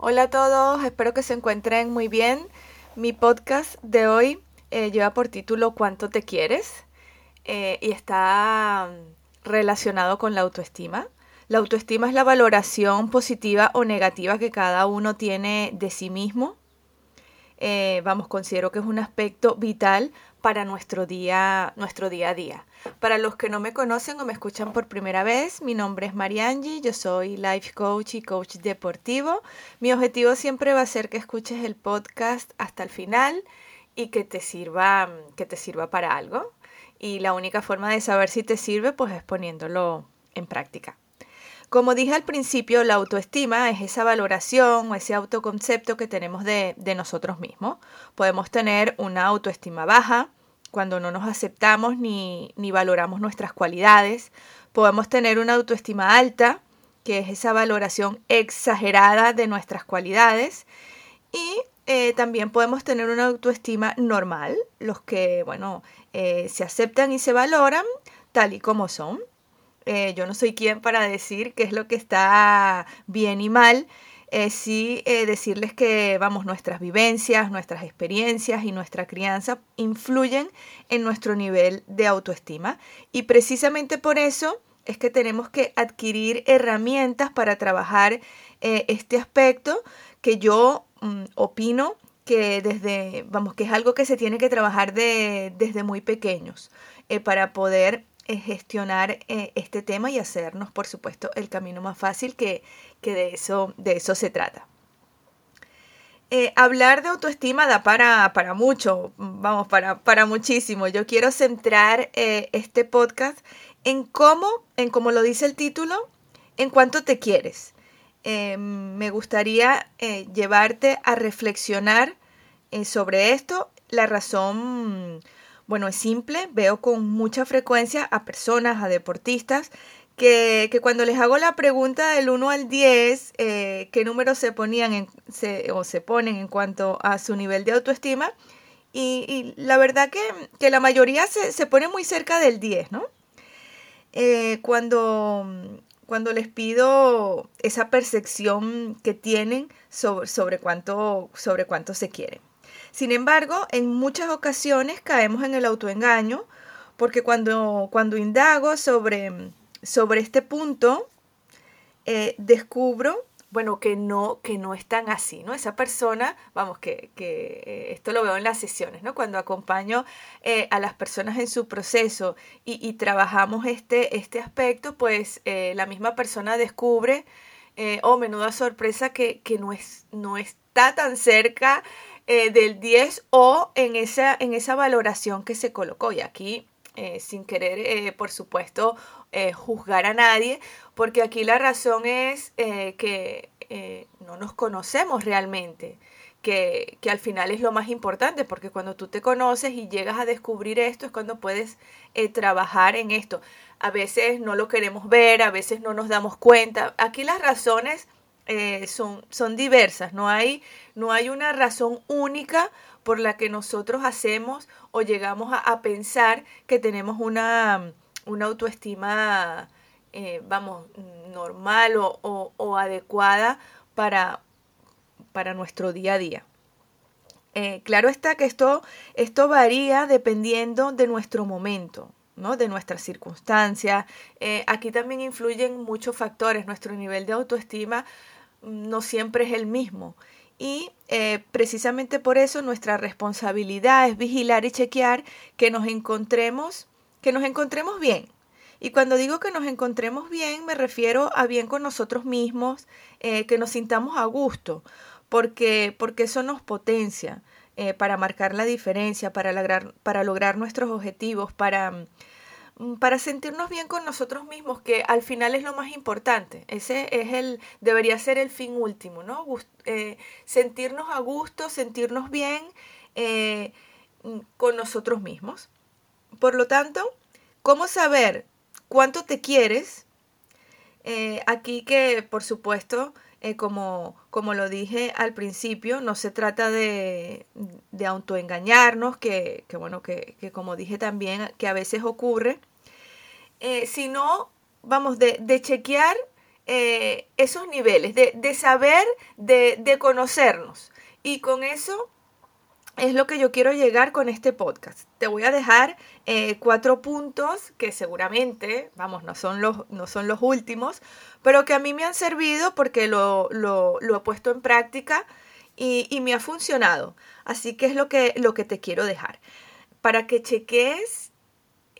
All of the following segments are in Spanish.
Hola a todos, espero que se encuentren muy bien. Mi podcast de hoy eh, lleva por título ¿Cuánto te quieres? Eh, y está mm, relacionado con la autoestima. La autoestima es la valoración positiva o negativa que cada uno tiene de sí mismo. Eh, vamos, considero que es un aspecto vital para nuestro día, nuestro día a día. Para los que no me conocen o me escuchan por primera vez, mi nombre es Mariangi, yo soy life coach y coach deportivo. Mi objetivo siempre va a ser que escuches el podcast hasta el final y que te sirva, que te sirva para algo. Y la única forma de saber si te sirve pues es poniéndolo en práctica. Como dije al principio, la autoestima es esa valoración o ese autoconcepto que tenemos de, nosotros mismos. Podemos tener una autoestima baja, cuando no nos aceptamos ni, valoramos nuestras cualidades. Podemos tener una autoestima alta, que es esa valoración exagerada de nuestras cualidades. Y eh, también podemos tener una autoestima normal, los que, bueno, eh, se aceptan y se valoran tal y como son. Eh, yo no soy quien para decir qué es lo que está bien y mal, eh, sí eh, decirles que, vamos, nuestras vivencias, nuestras experiencias y nuestra crianza influyen en nuestro nivel de autoestima. Y precisamente por eso es que tenemos que adquirir herramientas para trabajar eh, este aspecto que yo mm, opino que desde, vamos, que es algo que se tiene que trabajar de, desde muy pequeños para poder gestionar este tema y hacernos, por supuesto, el camino más fácil que, que de eso, de eso se trata. Eh, hablar de autoestima da para, para mucho, vamos, para, para, muchísimo. Yo quiero centrar eh, este podcast en cómo, en como lo dice el título, en cuánto te quieres. Eh, me gustaría llevarte a reflexionar sobre esto. La razón, bueno, es simple. Veo con mucha frecuencia a personas, a deportistas, que, cuando les hago la pregunta del 1 al 10, eh, qué números se ponían en, o se ponen en cuanto a su nivel de autoestima, y, la verdad que, la mayoría se, pone muy cerca del 10, ¿no? Eh, cuando, cuando les pido esa percepción que tienen sobre, sobre, cuánto, sobre cuánto se quieren. Sin embargo, en muchas ocasiones caemos en el autoengaño, porque cuando, cuando indago sobre sobre este punto eh, descubro, bueno, que no, que no es tan así, ¿no? Esa persona, vamos, que, que eh, esto lo veo en las sesiones, ¿no? Cuando acompaño eh, a las personas en su proceso y, trabajamos este, este aspecto, pues la misma persona descubre, oh, menuda sorpresa, que, que no, es, no está tan cerca del 10 o en esa, en esa valoración que se colocó. Y aquí eh, sin querer, eh, por supuesto, eh, juzgar a nadie, porque aquí la razón es que no nos conocemos realmente. Que, que, al final es lo más importante, porque cuando tú te conoces y llegas a descubrir esto es cuando puedes trabajar en esto. A veces no lo queremos ver, a veces no nos damos cuenta. Aquí las razones son, son diversas, no hay, no hay una razón única por la que nosotros hacemos o llegamos a, pensar que tenemos una, una autoestima, eh, vamos, normal o, adecuada para, para nuestro día a día. Eh, claro está que esto, esto varía dependiendo de nuestro momento, ¿no? de nuestras circunstancias. Eh, aquí también influyen muchos factores. Nuestro nivel de autoestima no siempre es el mismo. Y eh, precisamente por eso nuestra responsabilidad es vigilar y chequear que nos encontremos, que nos encontremos bien. Y cuando digo que nos encontremos bien, me refiero a bien con nosotros mismos, eh, que nos sintamos a gusto, porque, porque eso nos potencia eh, para marcar la diferencia, para lograr, nuestros objetivos, para para sentirnos bien con nosotros mismos, que al final es lo más importante. Ese es el, debería ser el fin último, ¿no? Eh, sentirnos a gusto, sentirnos bien eh, mm, con nosotros mismos. Por lo tanto, ¿cómo saber cuánto te quieres? Eh, aquí que, por supuesto, como, como lo dije al principio, no se trata de, de autoengañarnos, que, que bueno, que, que, como dije también, que a veces ocurre, eh, sino, vamos, de, chequear esos niveles, de, saber, de, conocernos. Y con eso es lo que yo quiero llegar con este podcast. Te voy a dejar eh, cuatro puntos que seguramente, vamos, no son, los, no son los últimos, pero que a mí me han servido porque lo, lo, he puesto en práctica y, me ha funcionado. Así que es lo que, lo que te quiero dejar. Para que cheques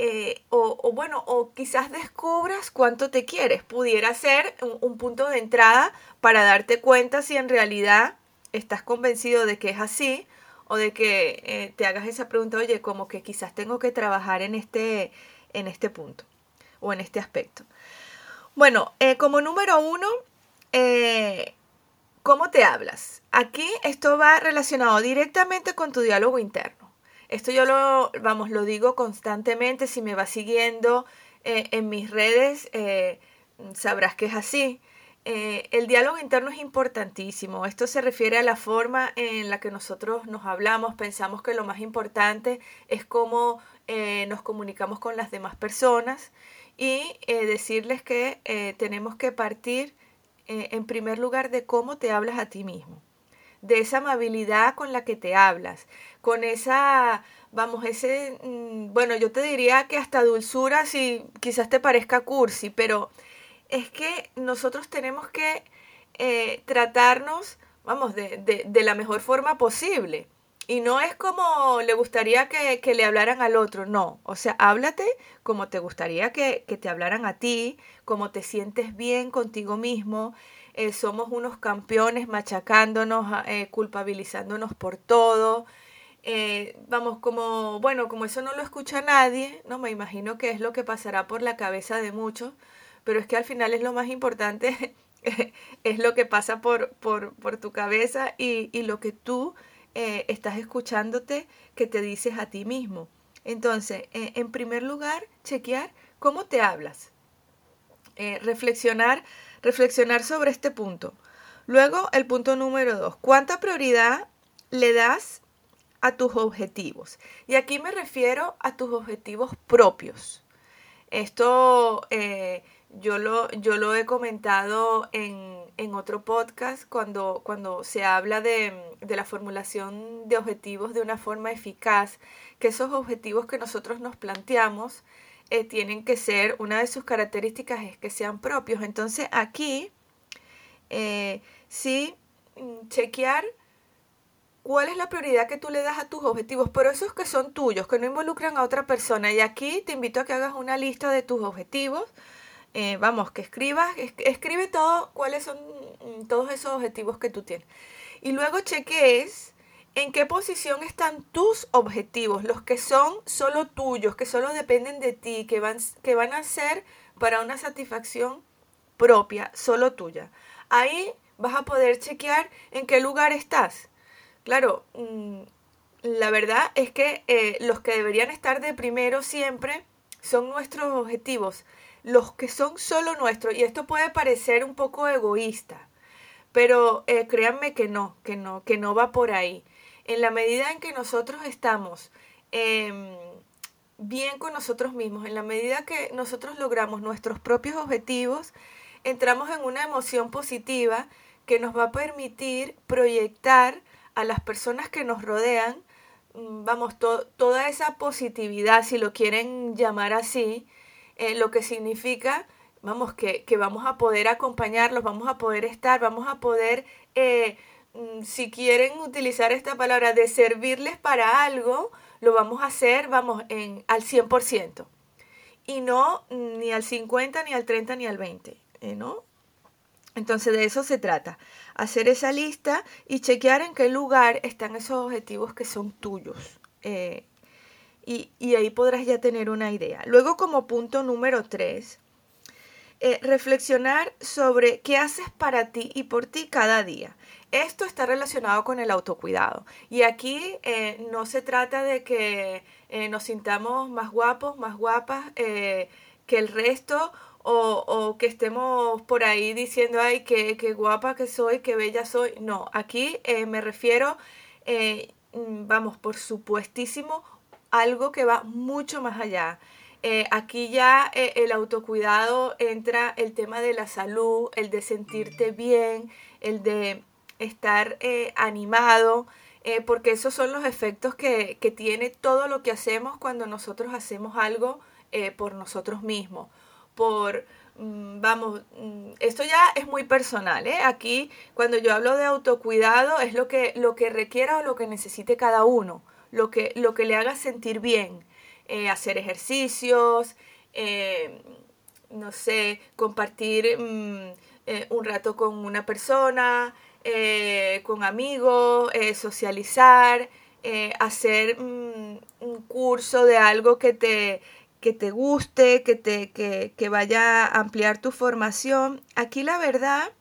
eh, o, bueno, o quizás descubras cuánto te quieres. Pudiera ser un punto de entrada para darte cuenta si en realidad estás convencido de que es así o de que eh, te hagas esa pregunta, oye, como que quizás tengo que trabajar en este, en este punto o en este aspecto. Bueno, eh, como número uno, ¿cómo te hablas? Aquí esto va relacionado directamente con tu diálogo interno. Esto yo lo, vamos, lo digo constantemente. Si me vas siguiendo en mis redes, sabrás que es así. Eh, el diálogo interno es importantísimo. Esto se refiere a la forma en la que nosotros nos hablamos. Pensamos que lo más importante es cómo eh, nos comunicamos con las demás personas y eh, decirles que tenemos que partir en primer lugar de cómo te hablas a ti mismo, de esa amabilidad con la que te hablas, con esa, vamos, ese, mm, bueno, yo te diría que hasta dulzura si quizás te parezca cursi, pero es que nosotros tenemos que eh, tratarnos, vamos, de, la mejor forma posible. Y no es como le gustaría que, le hablaran al otro, no. O sea, háblate como te gustaría que, te hablaran a ti, como te sientes bien contigo mismo. Eh, somos unos campeones machacándonos, eh, culpabilizándonos por todo. vamos, como, bueno, como eso no lo escucha nadie, no me imagino que es lo que pasará por la cabeza de muchos pero es que al final es lo más importante, es lo que pasa por, por, tu cabeza y, lo que tú eh, estás escuchándote que te dices a ti mismo. Entonces, eh, en primer lugar, chequear cómo te hablas. Eh, reflexionar, reflexionar sobre este punto. Luego, el punto número dos, ¿cuánta prioridad le das a tus objetivos? Y aquí me refiero a tus objetivos propios. Esto yo lo, yo lo he comentado en, otro podcast cuando, cuando se habla de, la formulación de objetivos de una forma eficaz, que esos objetivos que nosotros nos planteamos eh, tienen que ser, una de sus características es que sean propios. Entonces aquí eh, sí mm, chequear cuál es la prioridad que tú le das a tus objetivos, pero esos que son tuyos, que no involucran a otra persona. Y aquí te invito a que hagas una lista de tus objetivos eh, vamos, que escribas, escribe todo, cuáles son mm, todos esos objetivos que tú tienes. Y luego cheques en qué posición están tus objetivos, los que son solo tuyos, que solo dependen de ti, que van, que van a ser para una satisfacción propia, solo tuya. Ahí vas a poder chequear en qué lugar estás. Claro, mm, la verdad es que eh, los que deberían estar de primero siempre son nuestros objetivos los que son solo nuestros, y esto puede parecer un poco egoísta, pero eh, créanme que no, que no, que no va por ahí. En la medida en que nosotros estamos em, bien con nosotros mismos, en la medida que nosotros logramos nuestros propios objetivos, entramos en una emoción positiva que nos va a permitir proyectar a las personas que nos rodean, mm, vamos, toda esa positividad, si lo quieren llamar así, eh, lo que significa, vamos, que, vamos a poder acompañarlos, vamos a poder estar, vamos a poder, eh, si quieren utilizar esta palabra, de servirles para algo, lo vamos a hacer, vamos, en, al 100%. Y no ni al 50, ni al 30, ni al 20, eh, ¿no? Entonces de eso se trata, hacer esa lista y chequear en qué lugar están esos objetivos que son tuyos y, ahí podrás ya tener una idea. Luego como punto número tres, eh, reflexionar sobre qué haces para ti y por ti cada día. Esto está relacionado con el autocuidado. Y aquí eh, no se trata de que eh, nos sintamos más guapos, más guapas que el resto o, que estemos por ahí diciendo, ay, qué, qué, guapa que soy, qué bella soy. No, aquí me refiero, vamos, por supuestísimo, algo que va mucho más allá. Aquí ya el autocuidado entra el tema de la salud, el de sentirte bien, el de estar animado, porque esos son los efectos que, que, tiene todo lo que hacemos cuando nosotros hacemos algo por nosotros mismos, por Mm, vamos, mm, esto ya es muy personal, ¿eh? Aquí cuando yo hablo de autocuidado es lo que, lo que requiera o lo que necesite cada uno, lo que, lo que le haga sentir bien, eh, hacer ejercicios, eh, no sé, compartir mm, un rato con una persona, con amigos, socializar, hacer un curso de algo que te que te guste, que, te, que, que vaya a ampliar tu formación. Aquí la verdad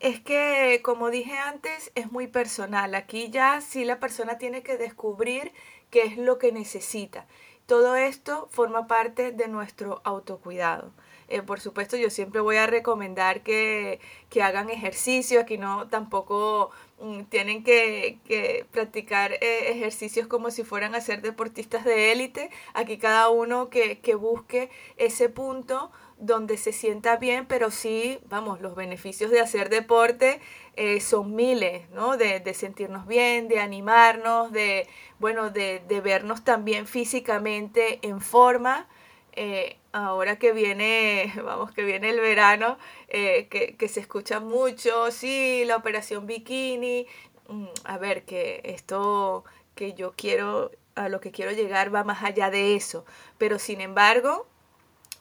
es que, como dije antes, es muy personal. Aquí ya sí la persona tiene que descubrir qué es lo que necesita. Todo esto forma parte de nuestro autocuidado. Eh, por supuesto, yo siempre voy a recomendar que, que hagan ejercicio. Aquí no tampoco mm, tienen que, que practicar eh, ejercicios como si fueran a ser deportistas de élite. Aquí cada uno que, que busque ese punto donde se sienta bien, pero sí, vamos, los beneficios de hacer deporte eh, son miles, ¿no? De, sentirnos bien, de animarnos, de, bueno, de, de vernos también físicamente en forma. Eh, ahora que viene, vamos, que viene el verano, eh, que, que, se escucha mucho, sí, la operación bikini, mm, a ver, que esto que yo quiero, a lo que quiero llegar va más allá de eso, pero sin embargo,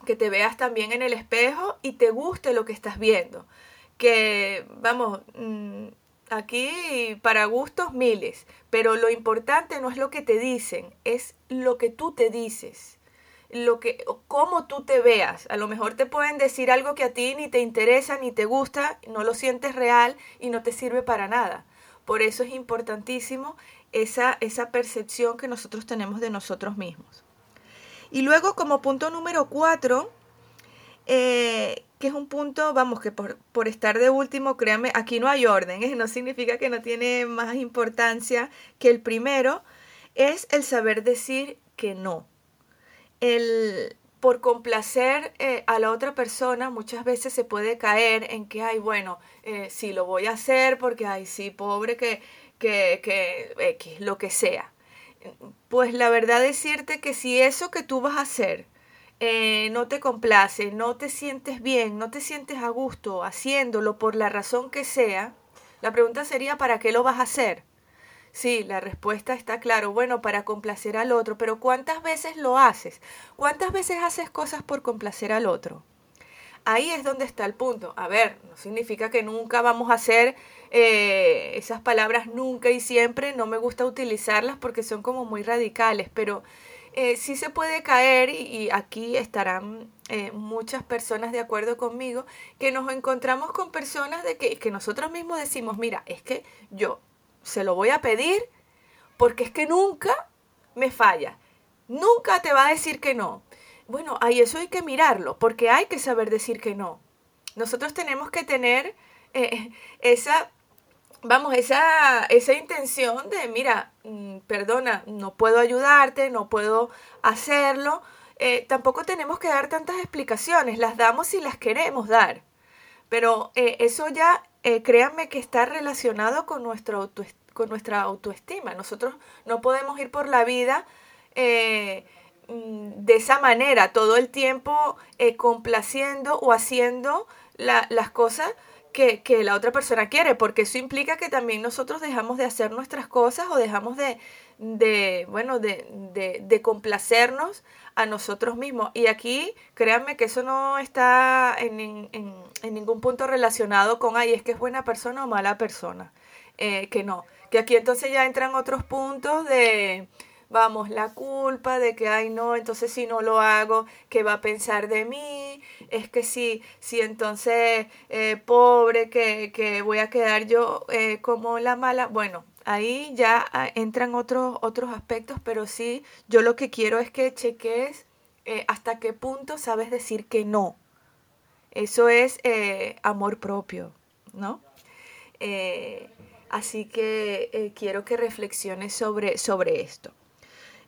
que te veas también en el espejo y te guste lo que estás viendo, que, vamos, mm, aquí para gustos miles, pero lo importante no es lo que te dicen, es lo que tú te dices lo que, cómo tú te veas. A lo mejor te pueden decir algo que a ti ni te interesa, ni te gusta, no lo sientes real y no te sirve para nada. Por eso es importantísimo esa, esa percepción que nosotros tenemos de nosotros mismos. Y luego como punto número cuatro, eh, que es un punto, vamos, que por, por, estar de último, créanme, aquí no hay orden, ¿eh? no significa que no tiene más importancia que el primero, es el saber decir que no el por complacer eh, a la otra persona muchas veces se puede caer en que, ay, bueno, sí, lo voy a hacer porque, ay, sí, pobre que, que, que, X, lo que sea. Pues la verdad decirte que si eso que tú vas a hacer eh, no te complace, no te sientes bien, no te sientes a gusto haciéndolo por la razón que sea, la pregunta sería, ¿para qué lo vas a hacer? Sí, la respuesta está claro, bueno, para complacer al otro, pero ¿cuántas veces lo haces? ¿Cuántas veces haces cosas por complacer al otro? Ahí es donde está el punto. A ver, no significa que nunca vamos a hacer eh, esas palabras nunca y siempre, no me gusta utilizarlas porque son como muy radicales, pero eh, sí se puede caer y, aquí estarán eh, muchas personas de acuerdo conmigo, que nos encontramos con personas de que, que nosotros mismos decimos, mira, es que yo se lo voy a pedir porque es que nunca me falla. Nunca te va a decir que no. Bueno, ahí eso hay que mirarlo, porque hay que saber decir que no. Nosotros tenemos que tener esa, vamos, esa, esa intención de, mira, mm, perdona, no puedo ayudarte, no puedo hacerlo. Eh, tampoco tenemos que dar tantas explicaciones, las damos si las queremos dar. Pero eh, eso ya eh, créanme que está relacionado con, nuestro con nuestra autoestima. Nosotros no podemos ir por la vida mm, de esa manera, todo el tiempo complaciendo o haciendo las cosas que, la otra persona quiere, porque eso implica que también nosotros dejamos de hacer nuestras cosas o dejamos de, de bueno, de, de, complacernos a nosotros mismos. Y aquí, créanme que eso no está en ningún punto relacionado con, ay, es que es buena persona o mala persona. Eh, que no. Que aquí entonces ya entran otros puntos de, vamos, la culpa de que, ay, no, entonces si no lo hago, ¿qué va a pensar de mí? Es que sí, sí, entonces, eh, pobre, que, que, voy a quedar yo eh, como la mala. Bueno, ahí ya ah, entran otros, otros aspectos, pero sí, yo lo que quiero es que cheques eh, hasta qué punto sabes decir que no. Eso es amor propio, ¿no? Así que quiero que reflexiones sobre, sobre esto.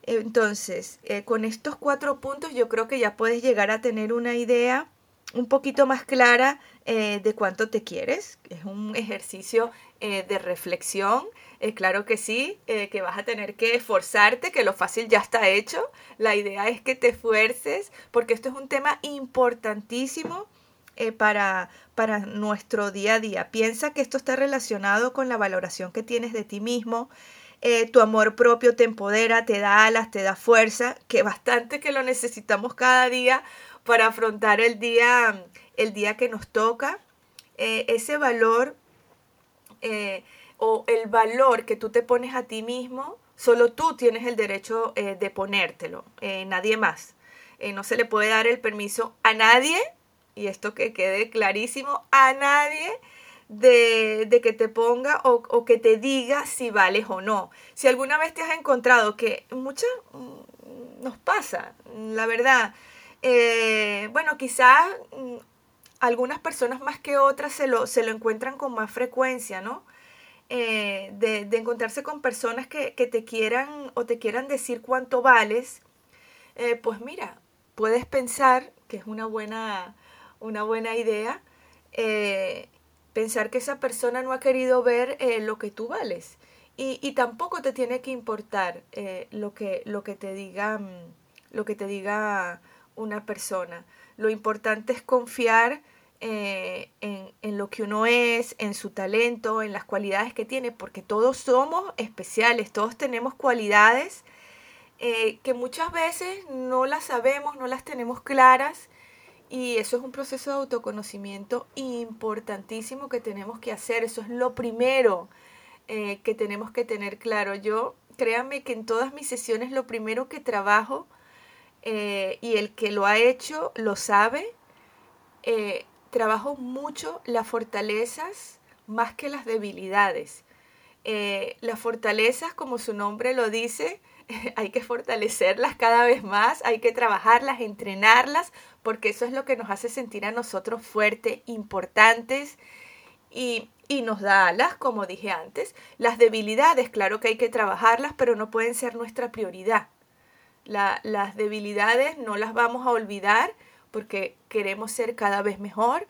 Entonces, eh, con estos cuatro puntos yo creo que ya puedes llegar a tener una idea un poquito más clara eh, de cuánto te quieres. Es un ejercicio eh, de reflexión. claro que sí, que vas a tener que esforzarte, que lo fácil ya está hecho. La idea es que te esfuerces, porque esto es un tema importantísimo para, para nuestro día a día. Piensa que esto está relacionado con la valoración que tienes de ti mismo, eh, tu amor propio te empodera, te da alas, te da fuerza, que bastante que lo necesitamos cada día para afrontar el día, el día que nos toca. Eh, ese valor eh, o el valor que tú te pones a ti mismo, solo tú tienes el derecho de ponértelo, nadie más. no se le puede dar el permiso a nadie, y esto que quede clarísimo, a nadie de, que te ponga o, que te diga si vales o no. Si alguna vez te has encontrado que muchas mm, nos pasa, la verdad. Eh, bueno, quizás mm, algunas personas más que otras se lo, se lo encuentran con más frecuencia, ¿no? Eh, de, encontrarse con personas que, te quieran o te quieran decir cuánto vales, eh, pues mira, puedes pensar que es una buena, una buena idea pensar que esa persona no ha querido ver eh, lo que tú vales. Y, tampoco te tiene que importar eh, lo, que, lo, que te diga, mm, lo que te diga una persona. Lo importante es confiar eh, en, lo que uno es, en su talento, en las cualidades que tiene, porque todos somos especiales, todos tenemos cualidades que muchas veces no las sabemos, no las tenemos claras y eso es un proceso de autoconocimiento importantísimo que tenemos que hacer. Eso es lo primero eh, que tenemos que tener claro. Yo, créanme que en todas mis sesiones lo primero que trabajo, eh, y el que lo ha hecho lo sabe, eh, trabajo mucho las fortalezas más que las debilidades. las fortalezas, como su nombre lo dice, hay que fortalecerlas cada vez más, hay que trabajarlas, entrenarlas, porque eso es lo que nos hace sentir a nosotros fuertes, importantes y, nos da alas, como dije antes. Las debilidades, claro que hay que trabajarlas, pero no pueden ser nuestra prioridad. las debilidades no las vamos a olvidar porque queremos ser cada vez mejor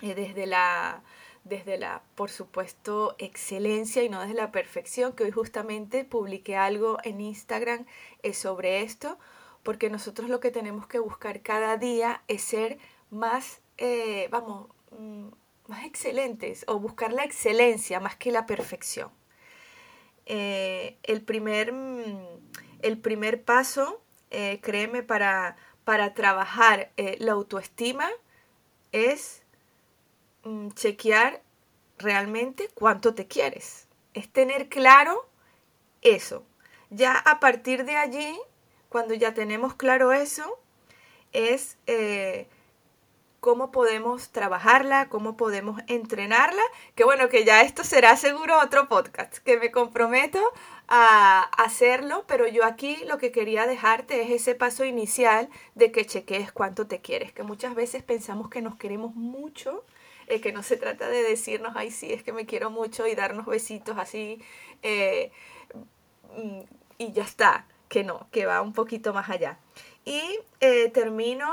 eh, desde la desde la, por supuesto, excelencia y no desde la perfección, que hoy justamente publiqué algo en Instagram eh, sobre esto, porque nosotros lo que tenemos que buscar cada día es ser más, eh, vamos, mm, más excelentes o buscar la excelencia más que la perfección. Eh, el, primer, mm, el primer paso, créeme, para, para trabajar la autoestima es Mm, chequear realmente cuánto te quieres. Es tener claro eso. Ya a partir de allí, cuando ya tenemos claro eso, es eh, cómo podemos trabajarla, cómo podemos entrenarla, que bueno, que ya esto será seguro otro podcast, que me comprometo a hacerlo, pero yo aquí lo que quería dejarte es ese paso inicial de que chequees cuánto te quieres, que muchas veces pensamos que nos queremos mucho eh, que no se trata de decirnos, ay, sí, es que me quiero mucho y darnos besitos así eh, mm, y ya está, que no, que va un poquito más allá. Y eh, termino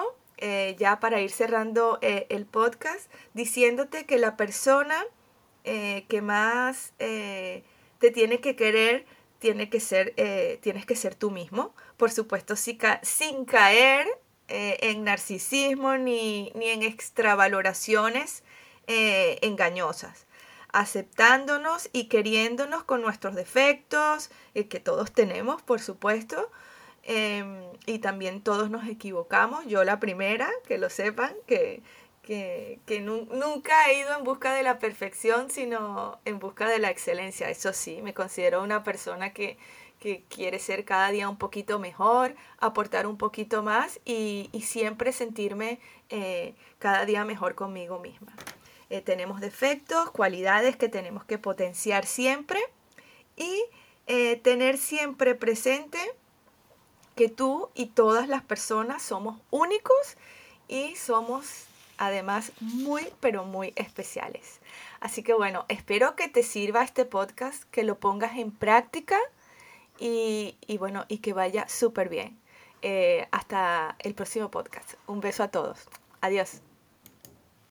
ya para ir cerrando el podcast diciéndote que la persona que más te tiene que querer tiene que ser, tienes que ser tú mismo, por supuesto, sin caer en narcisismo ni, ni en extravaloraciones eh, engañosas, aceptándonos y queriéndonos con nuestros defectos, eh, que todos tenemos, por supuesto, em, y también todos nos equivocamos, yo la primera, que lo sepan, que, que, nunca he ido en busca de la perfección, sino en busca de la excelencia. Eso sí, me considero una persona que, quiere ser cada día un poquito mejor, aportar un poquito más y, siempre sentirme eh, cada día mejor conmigo misma. Eh, tenemos defectos, cualidades que tenemos que potenciar siempre y eh, tener siempre presente que tú y todas las personas somos únicos y somos además muy, pero muy especiales. Así que bueno, espero que te sirva este podcast, que lo pongas en práctica y, y bueno, y que vaya súper bien. Eh, hasta el próximo podcast. Un beso a todos. Adiós.